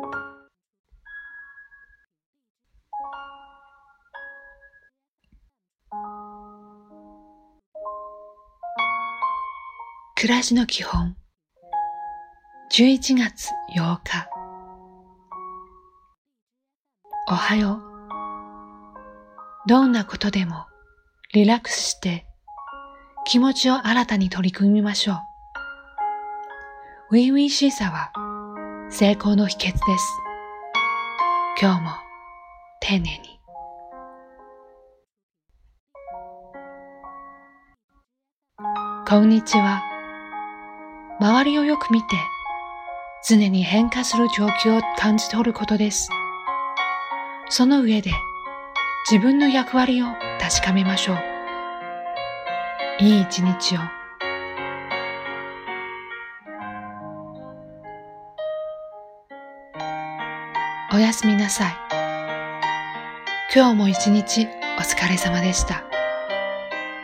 暮らしの基本。11月8日。おはよう。どんなことでもリラックスして気持ちを新たに取り組みましょう。ウィンウィンシーサは成功の秘訣です。今日も丁寧に。こんにちは。周りをよく見て常に変化する状況を感じ取ることです。その上で自分の役割を確かめましょう。いい一日を。おやすみなさい。今日も一日お疲れ様でした。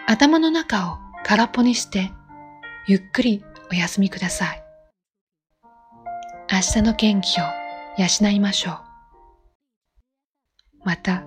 頭の中を空っぽにしてゆっくりお休みください。明日の元気を養いましょう。また